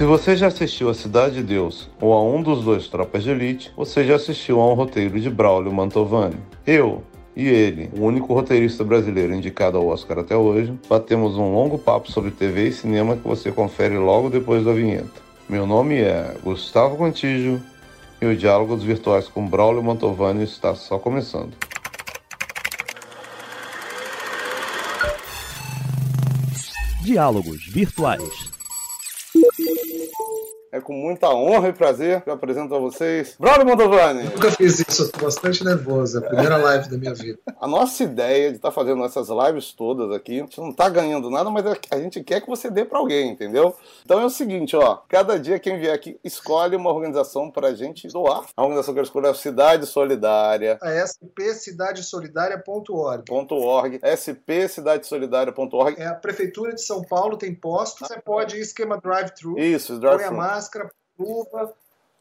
Se você já assistiu a Cidade de Deus ou a um dos dois Tropas de Elite, você já assistiu a um roteiro de Braulio Mantovani. Eu, e ele, o único roteirista brasileiro indicado ao Oscar até hoje, batemos um longo papo sobre TV e cinema que você confere logo depois da vinheta. Meu nome é Gustavo Contígio e o Diálogos Virtuais com Braulio Mantovani está só começando. Diálogos Virtuais é com muita honra e prazer que eu apresento a vocês Braulio Mantovani. Nunca fiz isso, estou bastante nervoso. É a primeira live da minha vida. A nossa ideia de estar tá fazendo essas lives todas aqui, a gente não está ganhando nada, mas a gente quer que você dê para alguém, entendeu? Então é o seguinte, ó, cada dia quem vier aqui escolhe uma organização para a gente doar. A organização que eu escolho é a Cidade Solidária. A spcidadesolidaria.org. .org, spcidadesolidaria.org. É a Prefeitura de São Paulo, tem postos, você pode ir esquema drive-thru. Isso, drive-thru máscara, luva,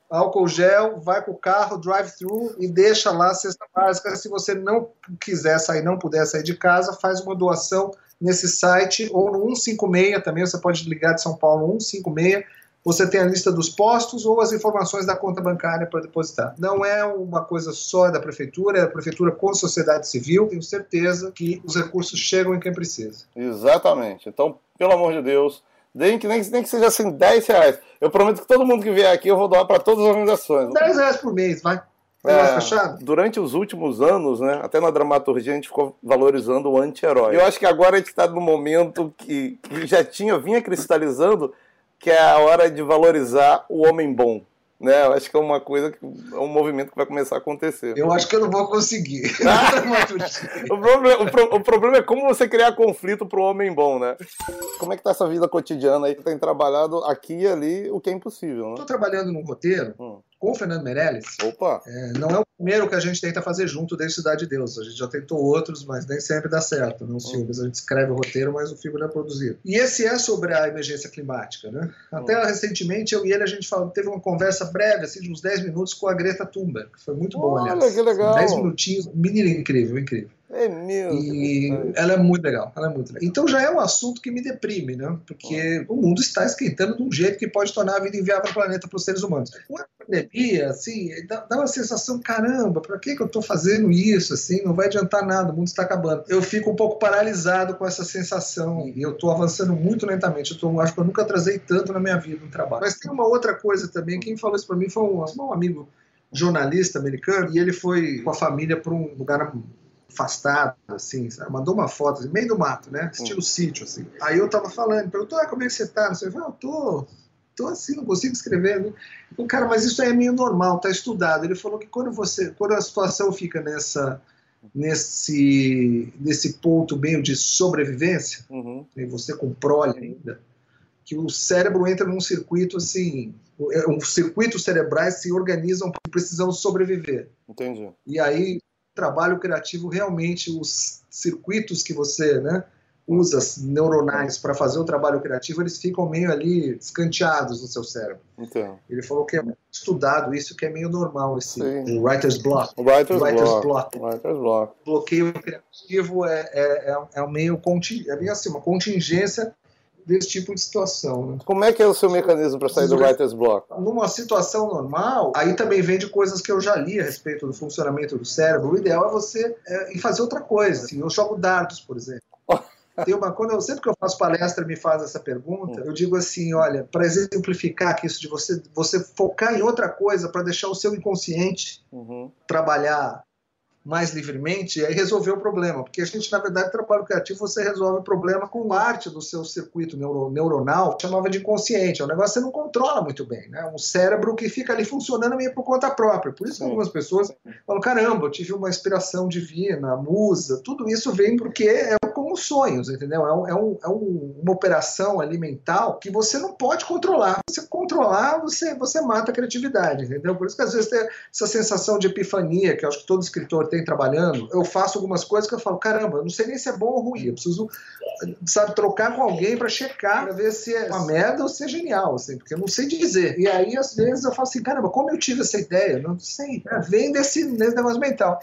álcool gel, vai com o carro, drive-thru e deixa lá a cesta básica. Se você não quiser sair, não puder sair de casa, faz uma doação nesse site ou no 156 também, você pode ligar de São Paulo 156. Você tem a lista dos postos ou as informações da conta bancária para depositar. Não é uma coisa só da prefeitura, é a prefeitura com sociedade civil. Tenho certeza que os recursos chegam em quem precisa. Exatamente. Então, pelo amor de Deus, nem que, nem, nem que seja assim 10 reais. Eu prometo que todo mundo que vier aqui eu vou doar para todas as organizações. 10 reais por mês, vai. É, durante os últimos anos, né, até na dramaturgia a gente ficou valorizando o anti-herói. Eu acho que agora a gente está no momento que, que já tinha, vinha cristalizando, que é a hora de valorizar o homem bom. Né? Eu acho que é uma coisa, que, é um movimento que vai começar a acontecer. Eu acho que eu não vou conseguir. o, problema, o, pro, o, problema é como você criar conflito pro homem bom, né? Como é que tá essa vida cotidiana aí? que tem trabalhado aqui e ali, o que é impossível, né? Tô trabalhando num roteiro hum com o Fernando Meirelles. Opa! É, não é o primeiro que a gente tenta fazer junto desde Cidade de Deus. A gente já tentou outros, mas nem sempre dá certo. Não os filmes. A gente escreve o roteiro, mas o filme não é produzido. E esse é sobre a emergência climática. Né? Até recentemente, eu e ele, a gente falou, teve uma conversa breve, assim, de uns 10 minutos, com a Greta Thunberg, que foi muito bom, Olha, aliás. que legal! 10 minutinhos. Menina incrível, incrível. É mesmo. E ela é muito legal, ela é muito legal. Então já é um assunto que me deprime, né? Porque o mundo está esquentando de um jeito que pode tornar a vida inviável para o planeta para os seres humanos. Uma pandemia, assim, dá, dá uma sensação, caramba, para que, que eu estou fazendo isso? Assim, não vai adiantar nada, o mundo está acabando. Eu fico um pouco paralisado com essa sensação e eu estou avançando muito lentamente. Eu tô, acho que eu nunca atrasei tanto na minha vida no trabalho. Mas tem uma outra coisa também, quem falou isso para mim foi um, um amigo jornalista americano e ele foi com a família para um lugar afastado, assim, sabe? mandou uma foto, assim, meio do mato, né? Estilo hum. sítio, assim. Aí eu tava falando, perguntou, ah, como é que você tá? Você falou, ah, eu tô, tô assim, não consigo escrever. Né? Eu, cara, mas isso aí é meio normal, tá estudado. Ele falou que quando você, quando a situação fica nessa, nesse, nesse ponto meio de sobrevivência, uhum. e você com prole ainda, que o cérebro entra num circuito assim, um circuitos cerebrais se organizam precisam sobreviver. Entendi. E aí trabalho criativo, realmente os circuitos que você né, usa neuronais para fazer o trabalho criativo, eles ficam meio ali escanteados no seu cérebro. Então. Ele falou que é estudado isso, que é meio normal esse writer's block. Writer's, writer's block. block. Writer's block. Bloqueio criativo é, é, é, é meio é meio assim, uma contingência desse tipo de situação. Né? Como é que é o seu mecanismo para sair do writer's block? Numa situação normal, aí também vem de coisas que eu já li a respeito do funcionamento do cérebro. O ideal é você é, fazer outra coisa. Assim, eu jogo dardos, por exemplo. Tem uma, quando eu, sempre que eu faço palestra me faz essa pergunta, eu digo assim, olha, para exemplificar que isso de você, você focar em outra coisa para deixar o seu inconsciente uhum. trabalhar mais livremente, aí resolver o problema. Porque a gente, na verdade, trabalho criativo, você resolve o problema com parte do seu circuito neuro, neuronal, chamava de inconsciente. É um negócio que você não controla muito bem, né? Um cérebro que fica ali funcionando meio por conta própria. Por isso que algumas pessoas falam, caramba, eu tive uma inspiração divina, musa, tudo isso vem porque é como sonhos, entendeu? É, um, é, um, é um, uma operação ali mental que você não pode controlar. Você controlar, você, você mata a criatividade, entendeu? Por isso que às vezes tem essa sensação de epifania que eu acho que todo escritor tem trabalhando. Eu faço algumas coisas que eu falo, caramba, não sei nem se é bom ou ruim. Eu preciso, sabe, trocar com alguém para checar, para ver se é uma merda ou se é genial, assim, porque eu não sei dizer. E aí, às vezes, eu falo assim, caramba, como eu tive essa ideia? Não sei. É, vem desse, desse negócio mental.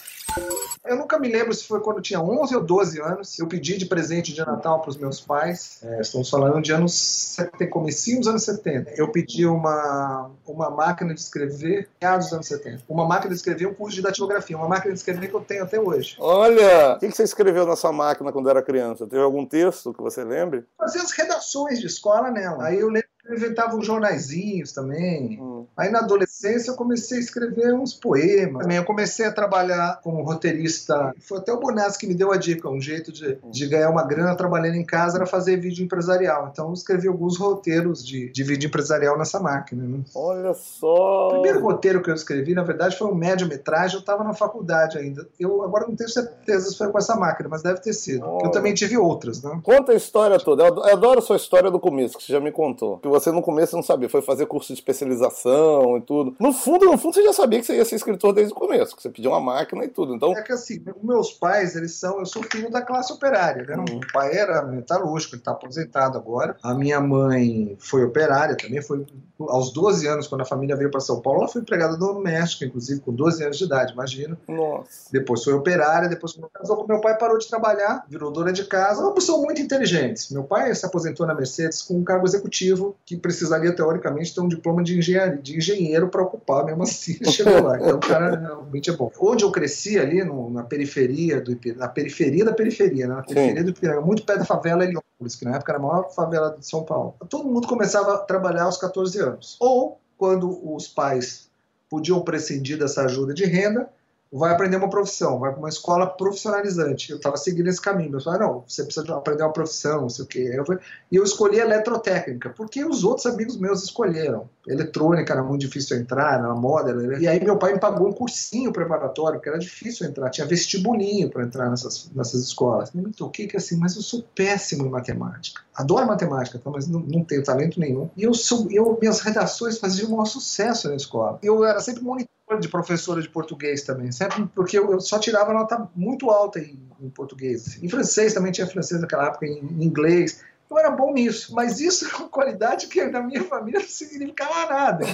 Eu nunca me lembro se foi quando eu tinha 11 ou 12 anos. Eu pedi de presente de Natal para os meus pais. É, estamos falando de anos 70, comecinho dos anos 70. Eu pedi uma, uma máquina de escrever, meados dos anos 70. Uma máquina de escrever, um curso de datilografia. Uma máquina de escrever que eu tenho até hoje. Olha! O que você escreveu na sua máquina quando era criança? Teve algum texto que você lembre? Fazia as redações de escola nela. Aí eu lembro inventava uns jornaizinhos também. Hum. Aí na adolescência eu comecei a escrever uns poemas. Também eu comecei a trabalhar como roteirista. Foi até o Bonassi que me deu a dica, um jeito de, hum. de ganhar uma grana trabalhando em casa era fazer vídeo empresarial. Então eu escrevi alguns roteiros de, de vídeo empresarial nessa máquina. Né? Olha só! O primeiro roteiro que eu escrevi, na verdade, foi um médio-metragem. Eu estava na faculdade ainda. Eu agora não tenho certeza se foi com essa máquina, mas deve ter sido. Eu também tive outras, né? Conta a história toda. Eu adoro a sua história do começo, que você já me contou. Que você no começo não sabia, foi fazer curso de especialização e tudo. No fundo, no fundo, você já sabia que você ia ser escritor desde o começo, que você pediu uma máquina e tudo. Então... É que assim, meus pais, eles são, eu sou filho da classe operária. Né? Uhum. O pai era metalúrgico, ele está aposentado agora. A minha mãe foi operária também, foi aos 12 anos, quando a família veio para São Paulo, ela foi empregada doméstica, inclusive com 12 anos de idade, imagina. Nossa. Depois foi operária, depois quando casou com meu pai, parou de trabalhar, virou dona de casa. Ambos são muito inteligentes. Meu pai se aposentou na Mercedes com um cargo executivo que precisaria, teoricamente, ter um diploma de engenharia, de engenheiro para ocupar, mesmo assim chegou lá. Então o cara realmente é bom. Onde eu cresci ali, no, na periferia do na periferia da periferia, né? na periferia Sim. do Ipiranga, muito perto da favela Heliópolis, que na época era a maior favela de São Paulo. Todo mundo começava a trabalhar aos 14 anos. Ou quando os pais podiam prescindir dessa ajuda de renda, vai aprender uma profissão, vai para uma escola profissionalizante. Eu estava seguindo esse caminho. Eu falei, não, você precisa aprender uma profissão, não sei o quê. Eu e eu escolhi eletrotécnica, porque os outros amigos meus escolheram. Eletrônica era muito difícil entrar, na moda. E aí meu pai me pagou um cursinho preparatório, que era difícil entrar. Tinha vestibulinho para entrar nessas, nessas escolas. Eu me toquei que assim, mas eu sou péssimo em matemática. Adoro matemática, tá? mas não, não tenho talento nenhum. E eu sou, eu, minhas redações faziam um maior sucesso na escola. Eu era sempre monitor de professora de português também, sempre porque eu, só tirava nota muito alta em, em, português. Em francês também tinha francês naquela época, em, em inglês. Eu era bom nisso, mas isso é uma qualidade que na minha família não significava nada.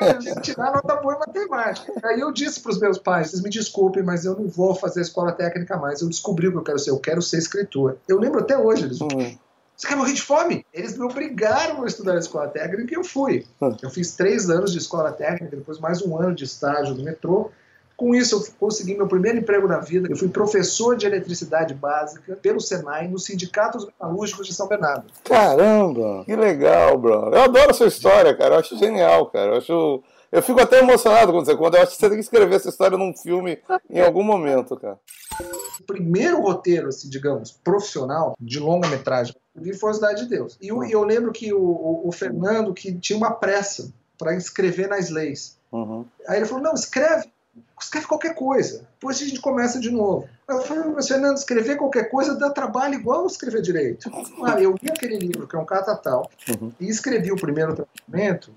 Eu tinha tirar nota boa em matemática. Aí eu disse para os meus pais: vocês me desculpem, mas eu não vou fazer escola técnica mais. Eu descobri o que eu quero ser, eu quero ser escritor. Eu lembro até hoje eles. Uhum. Você quer morrer de fome? Eles me obrigaram a estudar a escola técnica e eu fui. Hum. Eu fiz três anos de escola técnica, depois mais um ano de estágio no metrô. Com isso, eu consegui meu primeiro emprego na vida. Eu fui professor de eletricidade básica pelo Senai no Sindicato dos Metalúrgicos de São Bernardo. Caramba, que legal, bro. Eu adoro a sua história, cara. Eu acho genial, cara. Eu acho eu fico até emocionado quando você conta. Eu acho que você tem que escrever essa história num filme em algum momento, cara. O primeiro roteiro, assim, digamos, profissional, de longa-metragem, vi foi a Cidade de Deus. E eu, eu lembro que o, o, o, Fernando que tinha uma pressa para escrever nas leis. Uhum. Aí ele falou: não, escreve, escreve qualquer coisa. Depois a gente começa de novo. Eu falei, mas Fernando, escrever qualquer coisa dá trabalho igual escrever direito. Ah, eu li aquele livro, que é um catatal, uhum. e escrevi o primeiro tratamento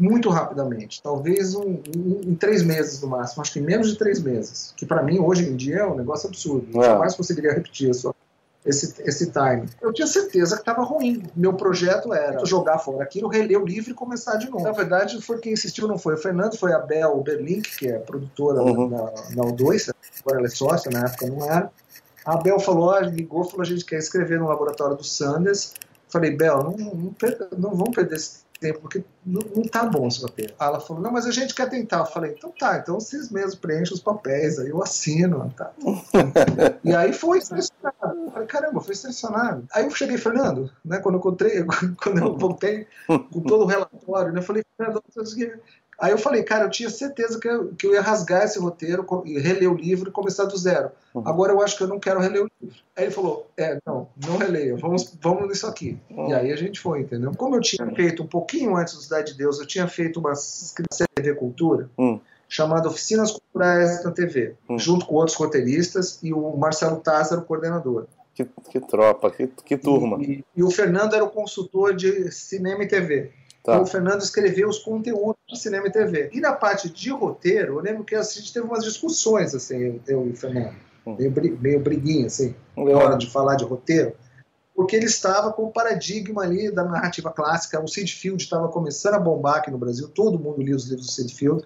muito rapidamente, talvez um, um, em três meses no máximo, acho que em menos de três meses, que para mim hoje em dia é um negócio absurdo, é. jamais conseguiria repetir isso, esse, esse time. Eu tinha certeza que estava ruim. Meu projeto era jogar fora aquilo, reler o livro e começar de novo. Na verdade, foi quem insistiu, não foi o Fernando, foi a Bel Berlink, que é produtora uhum. na, na U2, agora ela é sócia, na época não era. A Bel falou, ligou, falou, a gente quer escrever no laboratório do Sanders. Falei, Bel, não, não, não vamos perder esse tempo, porque não, não tá bom esse papel. Ela falou, não, mas a gente quer tentar. Eu falei, então tá, então vocês mesmos preenchem os papéis, aí eu assino. Tá. e aí foi selecionado. Eu falei, caramba, foi selecionado. Aí eu cheguei, Fernando, né, quando eu encontrei, quando eu voltei com todo o relatório, né, eu falei, Fernando, Aí eu falei, cara, eu tinha certeza que eu, que eu ia rasgar esse roteiro, e reler o livro e começar do zero. Uhum. Agora eu acho que eu não quero reler o livro. Aí ele falou, é, não, não releia, vamos, vamos nisso aqui. Uhum. E aí a gente foi, entendeu? Como eu tinha feito um pouquinho antes do Cidade de Deus, eu tinha feito uma TV Cultura, uhum. chamada Oficinas Culturais na TV, hum. junto com outros roteiristas e o Marcelo Tázaro, coordenador. Que, que tropa, que, que turma. E, e, e, o Fernando era o consultor de cinema e TV. Tá. O Fernando escreveu os conteúdos de cinema e TV. E na parte de roteiro, eu lembro que a gente teve umas discussões, assim, eu e o Fernando. Hum. Meio, meio briguinha, assim, na hora de falar de roteiro porque ele estava com o paradigma ali da narrativa clássica. O Sid Field estava começando a bombar aqui no Brasil, todo mundo lia os livros do Sid Field.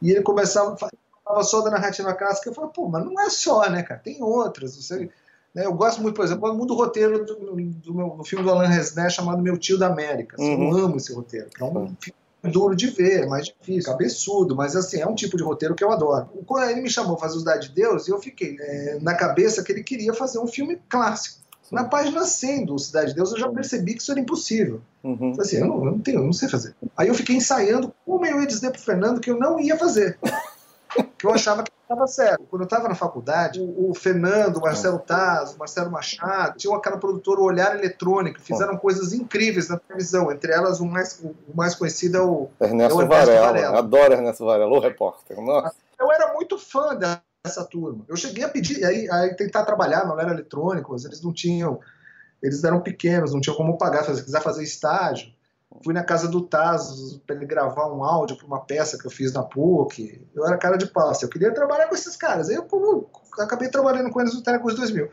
E ele começava falava só da narrativa clássica. Eu falava, pô, mas não é só, né, cara? Tem outras. Você, eu gosto muito, por exemplo, muito do roteiro do, do, meu, do filme do Alain Resnais chamado Meu Tio da América. Assim, uhum. Eu amo esse roteiro. É um filme duro de ver, é mais difícil, cabeçudo, mas assim, é um tipo de roteiro que eu adoro. Quando ele me chamou para fazer o Cidade de Deus, eu fiquei é, na cabeça que ele queria fazer um filme clássico. Na página 100 do Cidade de Deus, eu já percebi que isso era impossível. Uhum. Assim, eu não, eu não, tenho, eu não sei fazer. Aí eu fiquei ensaiando como eu ia dizer pro Fernando que eu não ia fazer. Que eu achava que estava certo. Quando eu estava na faculdade, o, o, Fernando, o Marcelo Taz, o Marcelo Machado, tinham aquela produtora o Olhar Eletrônico, fizeram coisas incríveis na televisão. Entre elas, o mais, o mais conhecido é o Ernesto, é o Ernesto Varela. Varela. Adoro Ernesto Varela, o repórter. Nossa. Eu era muito fã da essa turma. Eu cheguei a pedir, aí, aí tentar trabalhar, não era eletrônico, eles não tinham, eles eram pequenos, não tinham como pagar, se quiser fazer estágio. Fui na casa do Taz para ele gravar um áudio para uma peça que eu fiz na PUC. Eu era cara de pau, assim, eu queria trabalhar com esses caras. Aí eu, eu acabei trabalhando com eles no Telecos 2000.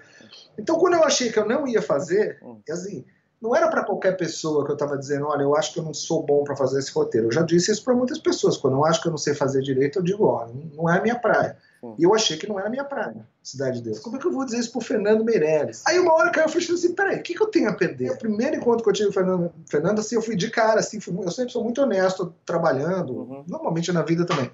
Então, quando eu achei que eu não ia fazer, hum. assim, não era para qualquer pessoa que eu estava dizendo, olha, eu acho que eu não sou bom para fazer esse roteiro. Eu já disse isso para muitas pessoas. Quando eu acho que eu não sei fazer direito, eu digo, ó, não é a minha praia. E eu achei que não era minha praia, Cidade de Deus. Como é que eu vou dizer isso pro Fernando Meirelles? Aí uma hora que eu fui assim, peraí, o que, que eu tenho a perder? O primeiro encontro que eu tive com o Fernando, Fernando assim, eu fui de cara, assim, fui, eu sempre sou muito honesto trabalhando, uhum. normalmente na vida também.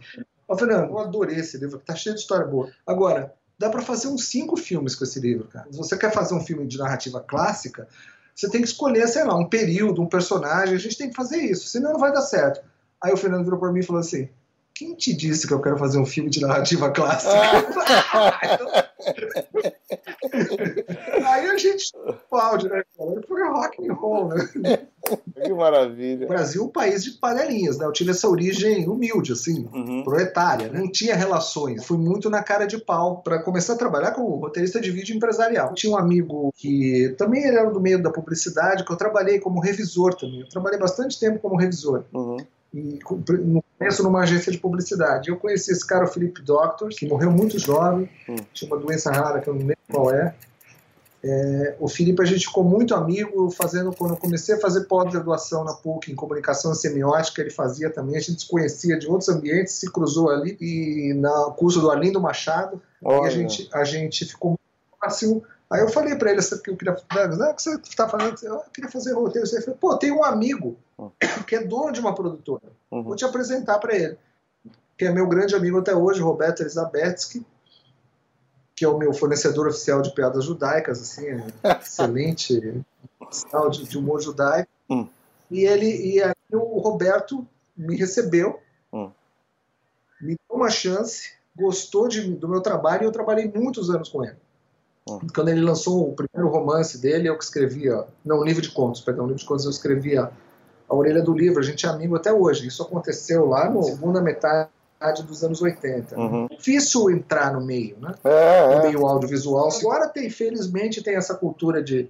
Ó, Fernando, eu adorei esse livro, tá cheio de história boa. Agora, dá para fazer uns cinco filmes com esse livro, cara. Se você quer fazer um filme de narrativa clássica, você tem que escolher, sei lá, um período, um personagem, a gente tem que fazer isso, senão não vai dar certo. Aí o Fernando virou para mim e falou assim: quem te disse que eu quero fazer um filme de narrativa clássica? Aí a gente aplaude, né? Foi rock and roll, né? Que maravilha. O Brasil é um país de panelinhas, né? Eu tive essa origem humilde, assim, uhum. proletária? Não tinha relações. Fui muito na cara de pau para começar a trabalhar como roteirista de vídeo empresarial. Tinha um amigo que também era do meio da publicidade, que eu trabalhei como revisor também. Eu trabalhei bastante tempo como revisor. Uhum e no começo numa agência de publicidade. Eu conheci esse cara, o Felipe Doctor, que morreu muito jovem, hum. tinha uma doença rara que eu não lembro qual é. é. o Felipe, a gente ficou muito amigo, fazendo quando eu comecei a fazer pós-graduação na PUC em comunicação e semiótica, ele fazia também. A gente se conhecia de outros ambientes, se cruzou ali e no curso do Arlindo Machado, a gente, a gente ficou muito próximo. Aí eu falei para ele que eu queria, não, que você está fazendo, eu queria fazer roteiro. Ele falou, pô, tem um amigo que é dono de uma produtora. Uhum. Vou te apresentar para ele. Que é meu grande amigo até hoje, Roberto Elizabetsky, que é o meu fornecedor oficial de piadas judaicas, assim, é excelente de, de humor judaico. Uhum. E ele e aí o Roberto me recebeu, uhum. me deu uma chance, gostou de, do meu trabalho e eu trabalhei muitos anos com ele. Quando ele lançou o primeiro romance dele, eu que escrevia, não, livro de contos, perdão, livro de contos, eu escrevia a orelha do livro, a gente é amigo até hoje. Isso aconteceu lá na segunda metade dos anos 80. Uhum. Difícil entrar no meio, né? É, no é. meio audiovisual. Agora tem, felizmente, tem essa cultura de,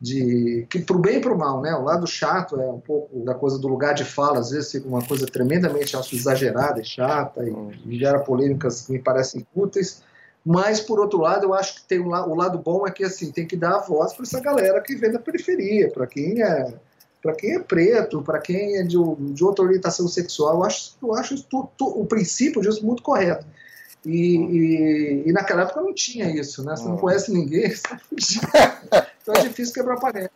de que pro bem e pro mal, né? O lado chato é um pouco da coisa do lugar de fala, às vezes fica uma coisa tremendamente acho, exagerada e chata e, e gera polêmicas que me parecem úteis. Mas, por outro lado, eu acho que tem um, o lado bom é que assim, tem que dar a voz para essa galera que vem da periferia, para quem é para quem é preto, para quem é de, de, outra orientação sexual. Eu acho, eu acho tu, tu, o princípio disso muito correto. E, e, e, naquela época não tinha isso, né? Você não conhece ninguém, então é difícil quebrar a parede.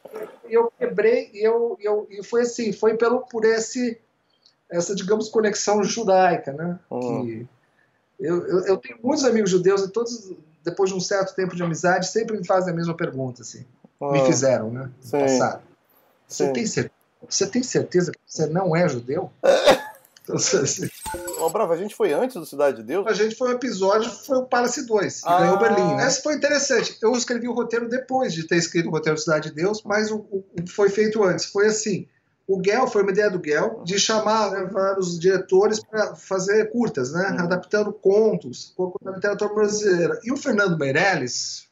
E eu quebrei, e eu, eu, e foi assim, foi pelo, por esse, essa, digamos, conexão judaica, né? Que, eu, eu, eu, tenho muitos amigos judeus e todos, depois de um certo tempo de amizade, sempre me fazem a mesma pergunta, assim. Oh. Me fizeram, né? No Sim. passado. Você tem, certeza, você tem certeza que você não é judeu? Então, assim, Ô, Bravo, a gente foi antes do Cidade de Deus? A gente foi um episódio, foi o Palace 2, que ah. ganhou Berlim. Né? Essa foi interessante. Eu escrevi o roteiro depois de ter escrito o roteiro Cidade de Deus, mas o, o, o foi feito antes. Foi assim, o Guel, foi uma ideia do Guel, de chamar né, vários diretores para fazer curtas, né? Uhum. Adaptando contos, da literatura brasileira. E o Fernando Meirelles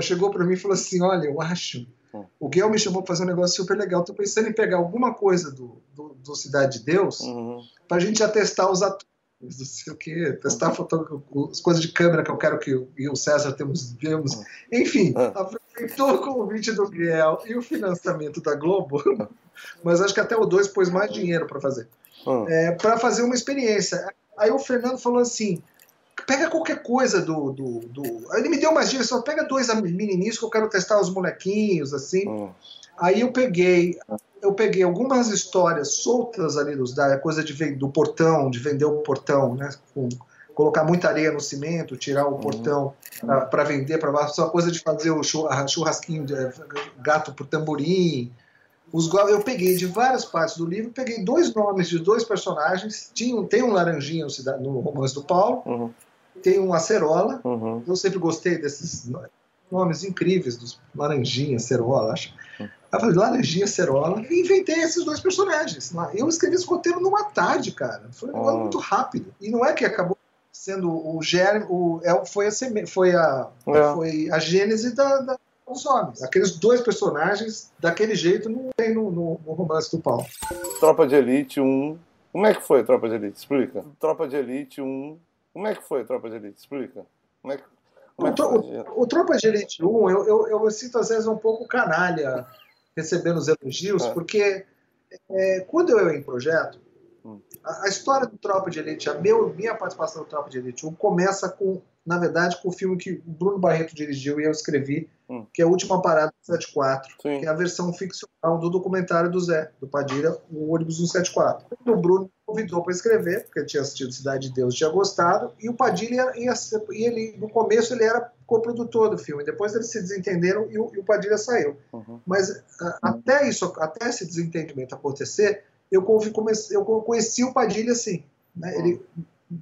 chegou para mim e falou assim: Olha, eu acho Hum. O Guel me chamou para fazer um negócio super legal. Estou pensando em pegar alguma coisa do, do, do Cidade de Deus uhum. para a gente já testar os atores não sei o que, testar as coisas de câmera que eu quero que eu e o César temos, vemos. Uhum. Enfim, uhum. aproveitou o convite do Guel e o financiamento da Globo, mas acho que até o 2 pôs mais dinheiro para fazer. Uhum. É, para fazer uma experiência. Aí o Fernando falou assim: pega qualquer coisa do. do, do... Ele me deu umas dicas, só pega dois menininhos que eu quero testar os molequinhos, assim. Aí eu peguei, eu peguei algumas histórias soltas ali dos, da coisa de, do portão, de vender o portão, né? Com, colocar muita areia no cimento, tirar o uhum. portão para vender, para só coisa de fazer o churrasquinho de gato por tamborim. Os, eu peguei de várias partes do livro, peguei dois nomes de dois personagens. Tinha, tem um laranjinha no romance do Paulo, uhum. tem um acerola. Uhum. Eu sempre gostei desses nomes incríveis dos laranjinha, acerola, acho. Aí eu falei, Laranjinha Cerola, e inventei esses dois personagens. Eu escrevi esse roteiro numa tarde, cara. Foi um oh. muito rápido. E não é que acabou sendo o germe, o, é, foi, a, foi, a, é. foi a gênese da, da, dos homens. Aqueles dois personagens, daquele jeito, não tem no, no, no romance do Paulo. Tropa de Elite 1. Como é que foi Tropa de Elite? Explica. Tropa de Elite 1. Como é que foi Tropa de Elite? Explica. Como é que, como é que o, o, Tropa de Elite 1, eu, eu, eu sinto às vezes um pouco canalha recebendo os elogios, é. porque é, quando eu em projeto, hum. a, a, história do Tropa de Elite, a meu, minha participação no Tropa de Elite 1 começa com, na verdade, com o filme que o Bruno Barreto dirigiu e eu escrevi, hum. que é a Última Parada do 74, Sim. que é a versão ficcional do documentário do Zé, do Padilha, o ônibus 174. O Bruno convidou para escrever, porque tinha assistido Cidade de Deus, tinha gostado, e o Padilha ia e ele, no começo ele era coprodutor do filme, depois eles se desentenderam e o, e o Padilha saiu. Uhum. Mas a, até isso, até esse desentendimento acontecer, eu, eu conheci o Padilha assim, né? Uhum. ele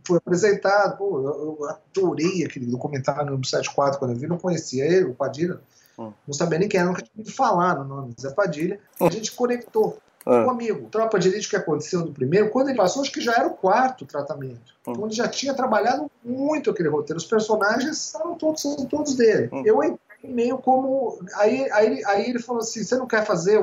foi apresentado, pô, eu, eu adorei aquele documentário no 74 quando eu vi, não conhecia ele, o Padilha, uhum. não sabia nem quem era, nunca tinha ouvido falar no nome Zé Padilha, a gente conectou. Ah. Um amigo, tropa de elite que aconteceu no primeiro, quando ele passou, acho que já era o quarto tratamento. Hum. Então ele já tinha trabalhado muito aquele roteiro. Os personagens estavam todos, são todos dele. Hum. Eu entrei meio como. Aí, aí, aí ele falou assim: você não quer fazer.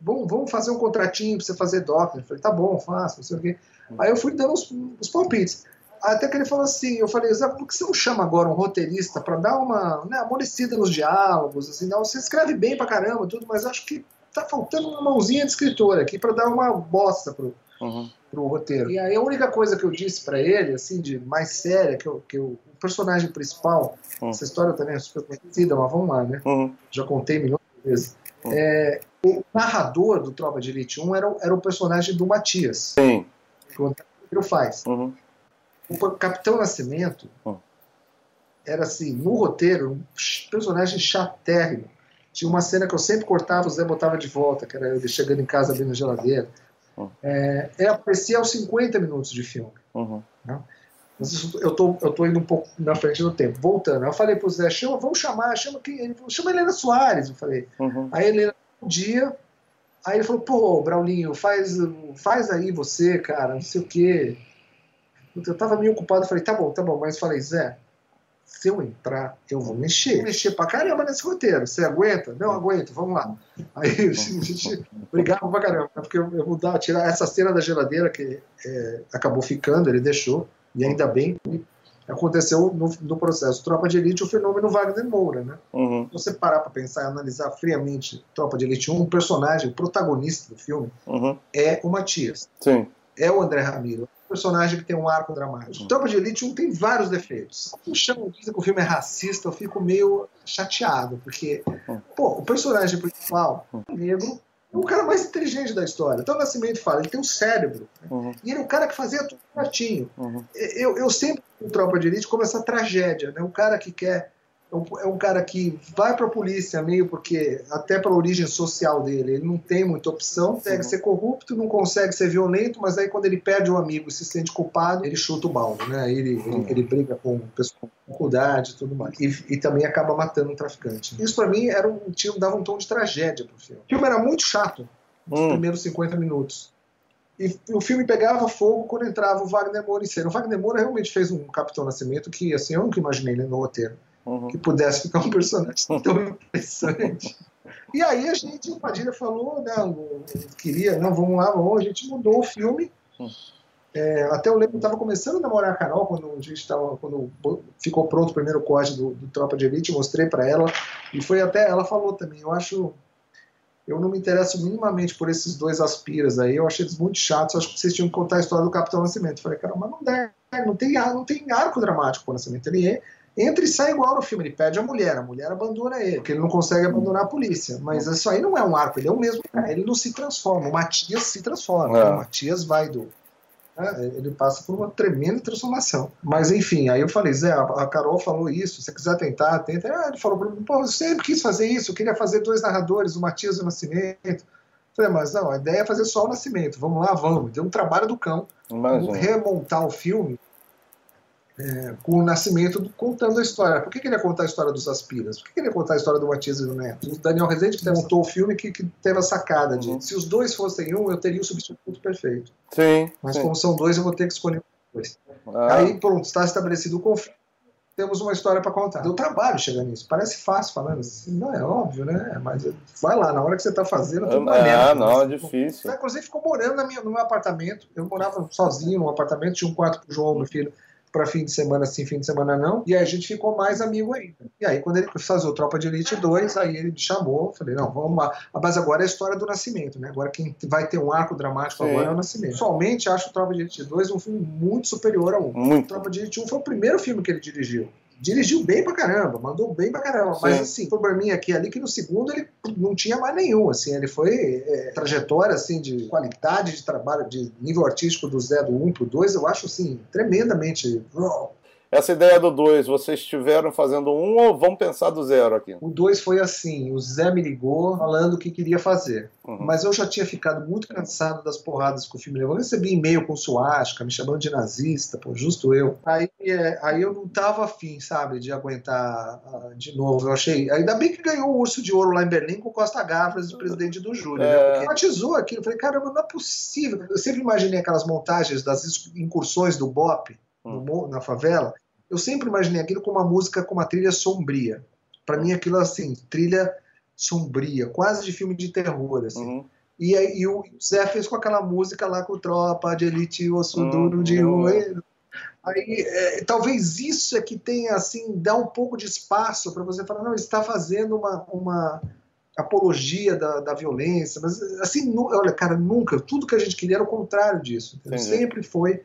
Vamos, vamos fazer um contratinho pra você fazer doc. Eu falei, tá bom, faço, não sei o quê. Aí eu fui dando os, os palpites. Até que ele falou assim, eu falei, Zé, por que você não chama agora um roteirista para dar uma né, amolecida nos diálogos, assim, não, você escreve bem pra caramba, tudo, mas acho que tá faltando uma mãozinha de escritor aqui para dar uma bosta pro, uhum. pro roteiro. E aí a única coisa que eu disse para ele, assim, de mais séria, que, eu, que eu, o personagem principal, uhum. essa história também é super conhecida, mas vamos lá, né? Uhum. Já contei milhões de vezes. Uhum. É, o narrador do Tropa de Elite 1 era, era o personagem do Matias. Sim. Que o Antônio faz. Uhum. O Capitão Nascimento uhum. era assim, no roteiro, um personagem chatérrimo tinha uma cena que eu sempre cortava, o Zé botava de volta, que era ele chegando em casa abrindo a geladeira. Uhum. É, é, aparecia aos 50 minutos de filme. Uhum. Né? Eu tô, eu tô indo um pouco na frente do tempo. Voltando, eu falei pro Zé, chama, vamos chamar, chama quem? Ele falou, chama Helena Soares, eu falei. Uhum. Aí ele um dia, aí ele falou, pô, Braulinho, faz, faz aí você, cara, não sei o quê. Eu tava meio ocupado, falei, tá bom, tá bom, mas falei, Zé, se eu entrar, eu vou mexer. Vou mexer pra caramba nesse roteiro. Você aguenta? Não, aguento, vamos lá. Aí a gente brigava pra caramba, porque eu, eu mudava, tirar essa cena da geladeira que é, acabou ficando, ele deixou, e ainda bem aconteceu no, no, processo Tropa de Elite o fenômeno Wagner Moura, né? Uhum. Se você parar para pensar e analisar friamente Tropa de Elite 1, um personagem, o protagonista do filme uhum. é o Matias. Sim. É o André Ramiro personagem que tem um arco dramático. Tropa de Elite 1 tem vários defeitos. Me chamam dizem que o filme é racista, eu fico meio chateado, porque, pô, o personagem principal, negro, é o cara mais inteligente da história. Então o Nascimento fala, ele tem um cérebro. Né? Uhum. E ele é o cara que fazia tudo certinho. Uhum. Eu, eu sempre, em Tropa de Elite, como essa tragédia, né? O cara que quer é, é um cara que vai para a polícia meio porque até para a origem social dele ele não tem muita opção. Consegue ser corrupto não consegue ser violento mas aí quando ele perde um amigo e se sente culpado ele chuta o balde né? Ele, ele, ele, briga com pessoas com dificuldade e tudo mais. E, e, também acaba matando um traficante. Isso para mim era um tio dava um tom de tragédia pro filme. O filme era muito chato nos hum. primeiros 50 minutos. E o filme pegava fogo quando entrava o Wagner Moura em cena. O Wagner Moura realmente fez um Capitão Nascimento que, assim, eu nunca imaginei ele no roteiro uhum. que pudesse ficar um personagem tão interessante. E aí a gente, o Padilha falou, né, queria, não, vamos lá, vamos, a gente mudou o filme. Hum. É, até eu lembro, estava começando a namorar a Carol quando a gente tava, quando ficou pronto o primeiro corte do, do Tropa de Elite, mostrei para ela e foi até ela falou também. Eu acho, eu não me interesso minimamente por esses dois aspiras aí. Eu achei eles muito chatos. Acho que vocês tinham que contar a história do Capitão Nascimento. Eu falei, cara, mas não dá, não tem, não tem arco dramático para o Nascimento. Ele é, entra e sai igual no filme. Ele pede a mulher, a mulher abandona ele, porque ele não consegue abandonar a polícia. Mas isso aí não é um arco. Ele é o mesmo. Ele não se transforma. O Matias se transforma. É. O Matias vai do né? Ele passa por uma tremenda transformação. Mas enfim, aí eu falei, Zé, a Carol falou isso, se você quiser tentar, tenta. Ah, ele falou mim, pô, eu sempre quis fazer isso, eu queria fazer dois narradores, o Matias e o Nascimento. falei, mas não, a ideia é fazer só o Nascimento, vamos lá, vamos. Deu um trabalho do cão. Imagina. Remontar o filme é, com o Nascimento contando a história. Por que, que, ele ia contar a história dos Aspiras? Por que, que ele ia contar a história do Matias e do Neto? O Daniel Rezende que montou o filme que, que teve a sacada de uhum. se os dois fossem um, eu teria o substituto perfeito. Sim. Mas sim. como são dois, eu vou ter que escolher dois. Ah. Aí, pronto, está estabelecido o conflito. Temos uma história para contar. Deu trabalho chegar nisso. Parece fácil falando assim. Não, é óbvio, né? Mas vai lá, na hora que você está fazendo, tudo Ah, não, é difícil. Inclusive, ficou morando na minha, no meu apartamento. Eu morava sozinho no apartamento, tinha um quarto pro João, meu filho para fim de semana sim, fim de semana não. E aí a gente ficou mais amigo ainda. E aí, quando ele fez o Tropa de Elite 2, aí ele me chamou, falei, não, vamos lá. Mas agora é a história do Nascimento, né? Agora quem vai ter um arco dramático sim. agora é o Nascimento. Pessoalmente, acho o Tropa de Elite 2 um filme muito superior ao 1. Muito. O Tropa de Elite 1 foi o primeiro filme que ele dirigiu dirigiu bem pra caramba, mandou bem pra caramba. Sim. Mas assim, probleminha aqui ali que no segundo ele não tinha mais nenhum. Assim, ele foi é, trajetória assim, de qualidade de trabalho, de nível artístico do Zé do 1 pro 2, eu acho assim, tremendamente. Essa ideia do 2, vocês estiveram fazendo um ou vão pensar do zero aqui? O 2 foi assim: o Zé me ligou falando o que queria fazer. Uhum. Mas eu já tinha ficado muito cansado das porradas que o filme levou. Eu recebi e-mail com suástica, me chamando de nazista, pô, justo eu. Aí, é, aí eu não tava afim, sabe, de aguentar uh, de novo. Eu achei. Ainda bem que ganhou o Urso de Ouro lá em Berlim com Costa Gavras, de presidente do júri, né? é... né? Porque batizou aquilo. Eu falei, caramba, não é possível. Eu sempre imaginei aquelas montagens das incursões do BOP hum. na favela, eu sempre imaginei aquilo com uma música com uma trilha sombria. Para mim, aquilo assim, trilha sombria, quase de filme de terror, assim. Uhum. E, e o Zé fez com aquela música lá com tropa de elite, osso uhum. duro de roer. Aí, é, talvez isso é que tenha, assim, dá um pouco de espaço para você falar, não, está fazendo uma, uma apologia da, da violência, mas, assim, olha, cara, nunca, tudo que a gente queria era o contrário disso. Sempre foi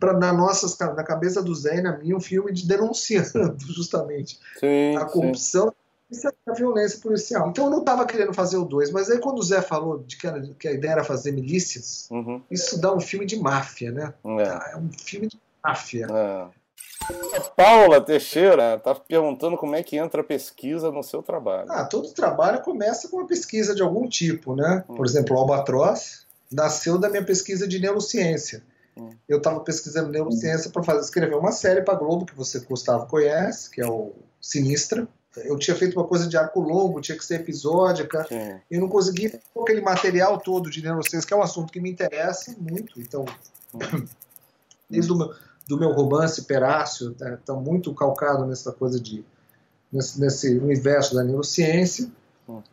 para na nossa na cabeça do Zé e na minha um filme de denunciando justamente sim, a corrupção sim. e a violência policial. Então eu não estava querendo fazer o dois, mas aí quando o Zé falou de que, era, que a ideia era fazer milícias, uhum. isso dá um filme de máfia, né? É, é um filme de máfia. É. A Paula Teixeira está perguntando como é que entra a pesquisa no seu trabalho. Ah, todo trabalho começa com uma pesquisa de algum tipo, né? Por hum. exemplo, o Albatroz nasceu da minha pesquisa de neurociência. Eu estava pesquisando neurociência para escrever uma série para Globo que você, Gustavo, conhece, que é o Sinistra. Eu tinha feito uma coisa de arco longo, tinha que ser episódica, Sim. e não consegui aquele material todo de neurociência, que é um assunto que me interessa muito. Então, desde o meu, do meu romance Perácio, está tá muito calcado nessa coisa de nesse, nesse universo da neurociência.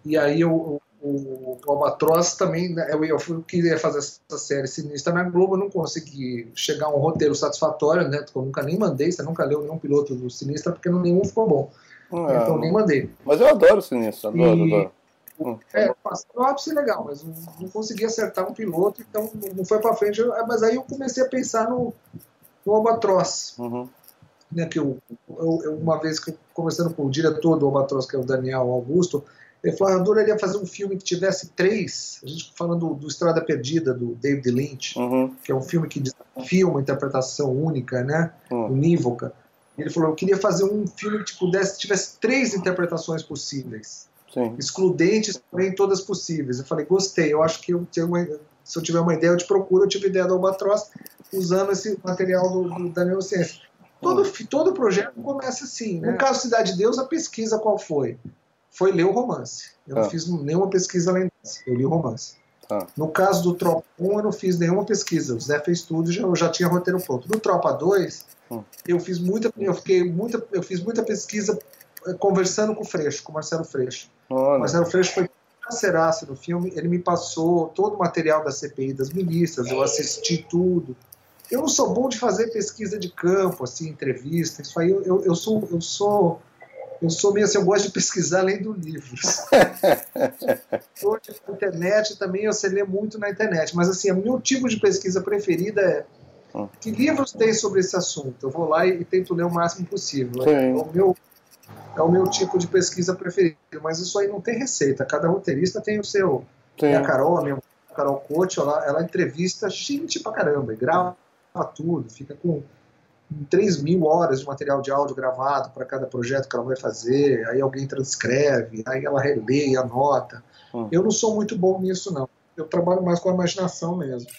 E aí eu, o, o Albatroz também, né, eu, eu queria fazer essa série sinistra na Globo, eu não consegui chegar a um roteiro satisfatório, né? Eu nunca nem mandei, você nunca leu nenhum piloto do Sinistra, porque nenhum ficou bom. É. então nem mandei. Mas eu adoro o Sinistro, adoro, e, adoro. Hum. É, o ápice legal, mas não, não, consegui acertar um piloto, então não foi para frente. Mas aí eu comecei a pensar no, no Albatroz. Uhum. Né, que eu, eu, uma vez que conversando com o diretor do Albatroz, que é o Daniel Augusto, ele falou, eu adoraria fazer um filme que tivesse três, a gente falando do, do Estrada Perdida, do David Lynch, uhum. que é um filme que desafia uma interpretação única, né, uhum. unívoca. Ele falou, eu queria fazer um filme que pudesse, tivesse três interpretações possíveis, Sim. excludentes, também todas possíveis. Eu falei, gostei, eu acho que eu tenho uma, se eu tiver uma ideia, eu te procuro, eu tive ideia do Albatroz, usando esse material do, do da neurociência. Todo, uhum. todo projeto começa assim. Né? No caso Cidade de Deus, a pesquisa qual foi? Foi ler o romance. Eu ah. não fiz nenhuma pesquisa além disso. Eu li o romance. Ah. No caso do Tropa 1, eu não fiz nenhuma pesquisa. O Zé fez tudo, já, eu já tinha roteiro pronto. No Tropa 2, hum. eu fiz muita, eu fiquei muita, eu fiz muita pesquisa conversando com o Freixo, com o Marcelo Freixo. Olha. Marcelo Freixo foi parceiraço no filme, ele me passou todo o material da CPI das ministras, eu assisti tudo. Eu não sou bom de fazer pesquisa de campo, assim, entrevista, isso aí eu, eu, eu sou eu sou eu sou meio assim, eu gosto de pesquisar lendo livros. Hoje na internet também eu sei ler muito na internet, mas assim, o meu tipo de pesquisa preferida é Hum. que livros tem sobre esse assunto? Eu vou lá e, e tento ler o máximo possível. Sim. É o meu é o meu tipo de pesquisa preferido, mas isso aí não tem receita. Cada roteirista tem o seu. Sim. A Carol, a minha Carol Coach, ela, ela entrevista gente pra caramba, e grava tudo, fica com 3 mil horas de material de áudio gravado para cada projeto que ela vai fazer, aí alguém transcreve, aí ela relê e anota. Hum. Eu não sou muito bom nisso, não. Eu trabalho mais com a imaginação mesmo.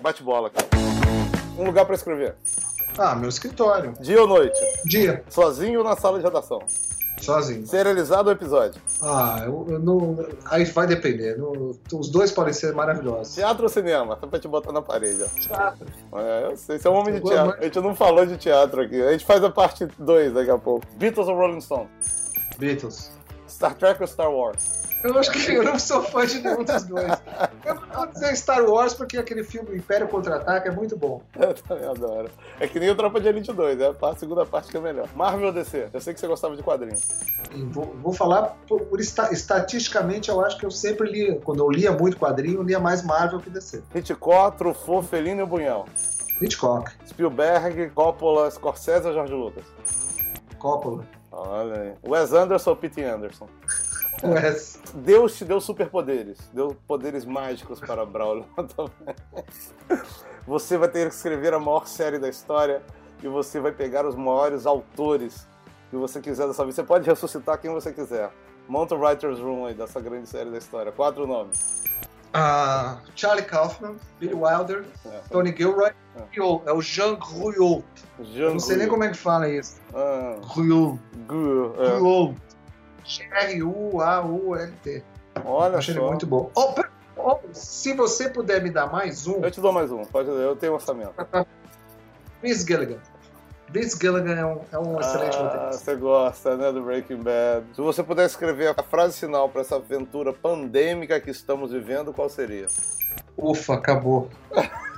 Bate bola, cara. Um lugar pra escrever. Ah, meu escritório. Dia ou noite? Dia, Sozinho ou na sala de redação? Sozinho. Serializado ou episódio? Ah, eu, eu não. Aí vai depender. Não- os dois podem ser maravilhosos. Teatro ou cinema? Só pra te botar na parede, ó. Teatro. É, eu sei, você é um homem de Eu teatro. A gente não falou de teatro aqui. A gente faz a parte 2 daqui a pouco. Beatles ou Rolling Stone? Beatles. Star Trek ou Star Wars? Eu acho que eu não sou fã de nenhum dos dois. Eu não vou dizer Star Wars porque aquele filme Império Contra-Ataque é muito bom. Eu também adoro. É que nem o Tropa de Elite 2, é a segunda parte que é melhor. Marvel ou DC? Eu sei que você gostava de quadrinhos. E vou, vou falar por, por esta- estatisticamente, eu acho que eu sempre li, quando eu lia muito quadrinho, eu lia mais Marvel que DC. Hitchcock, Truffaut, Fellini ou Bunhão? Hitchcock, Spielberg, Coppola, Scorsese ou George Lucas? Coppola, Olha aí. Wes Anderson ou Pete Anderson? Wes. Deus te deu superpoderes, deu poderes mágicos para Braulio. Você vai ter que escrever a maior série da história e você vai pegar os maiores autores que você quiser dessa vida. Você pode ressuscitar quem você quiser. Monta o Writer's Room aí dessa grande série da história. Quatro nomes. Ah, Charlie Kaufman, Billy Wilder, É. Tony Gilroy, É. É o Jean Ruyot. Jean não sei nem como é que fala isso. Ah, Ruyot. É. Ruyot. G-R-U-A-U-L-T. Olha Achei ele só. muito bom. Oh, oh, se você puder me dar mais um, Eu te dou mais um. Pode, eu tenho um orçamento. Vince Gilligan. Vince Gilligan é um, é um excelente Ah, roteirista. você gosta, né, do Breaking Bad. Se você puder escrever a frase final para essa aventura pandêmica que estamos vivendo, qual seria? Ufa, acabou.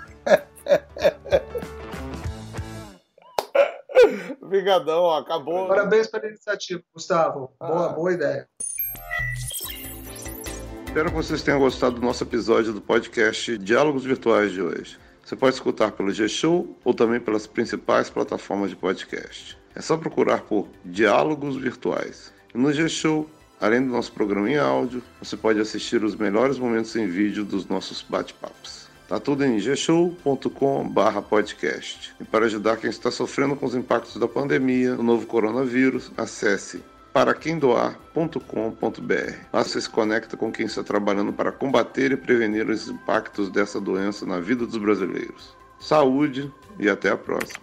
Brigadão, ó, acabou. Parabéns pela iniciativa, Gustavo. Boa, Ah. boa ideia. Espero que vocês tenham gostado do nosso episódio do podcast Diálogos Virtuais de hoje. Você pode escutar pelo G-Show ou também pelas principais plataformas de podcast. É só procurar por Diálogos Virtuais. E no G-Show, além do nosso programa em áudio, você pode assistir os melhores momentos em vídeo dos nossos bate-papos. Tudo em gshow.com/podcast. E para ajudar quem está sofrendo com os impactos da pandemia, do novo coronavírus, acesse paraquemdoar.com.br. Lá você se conecta com quem está trabalhando para combater e prevenir os impactos dessa doença na vida dos brasileiros. Saúde e até a próxima.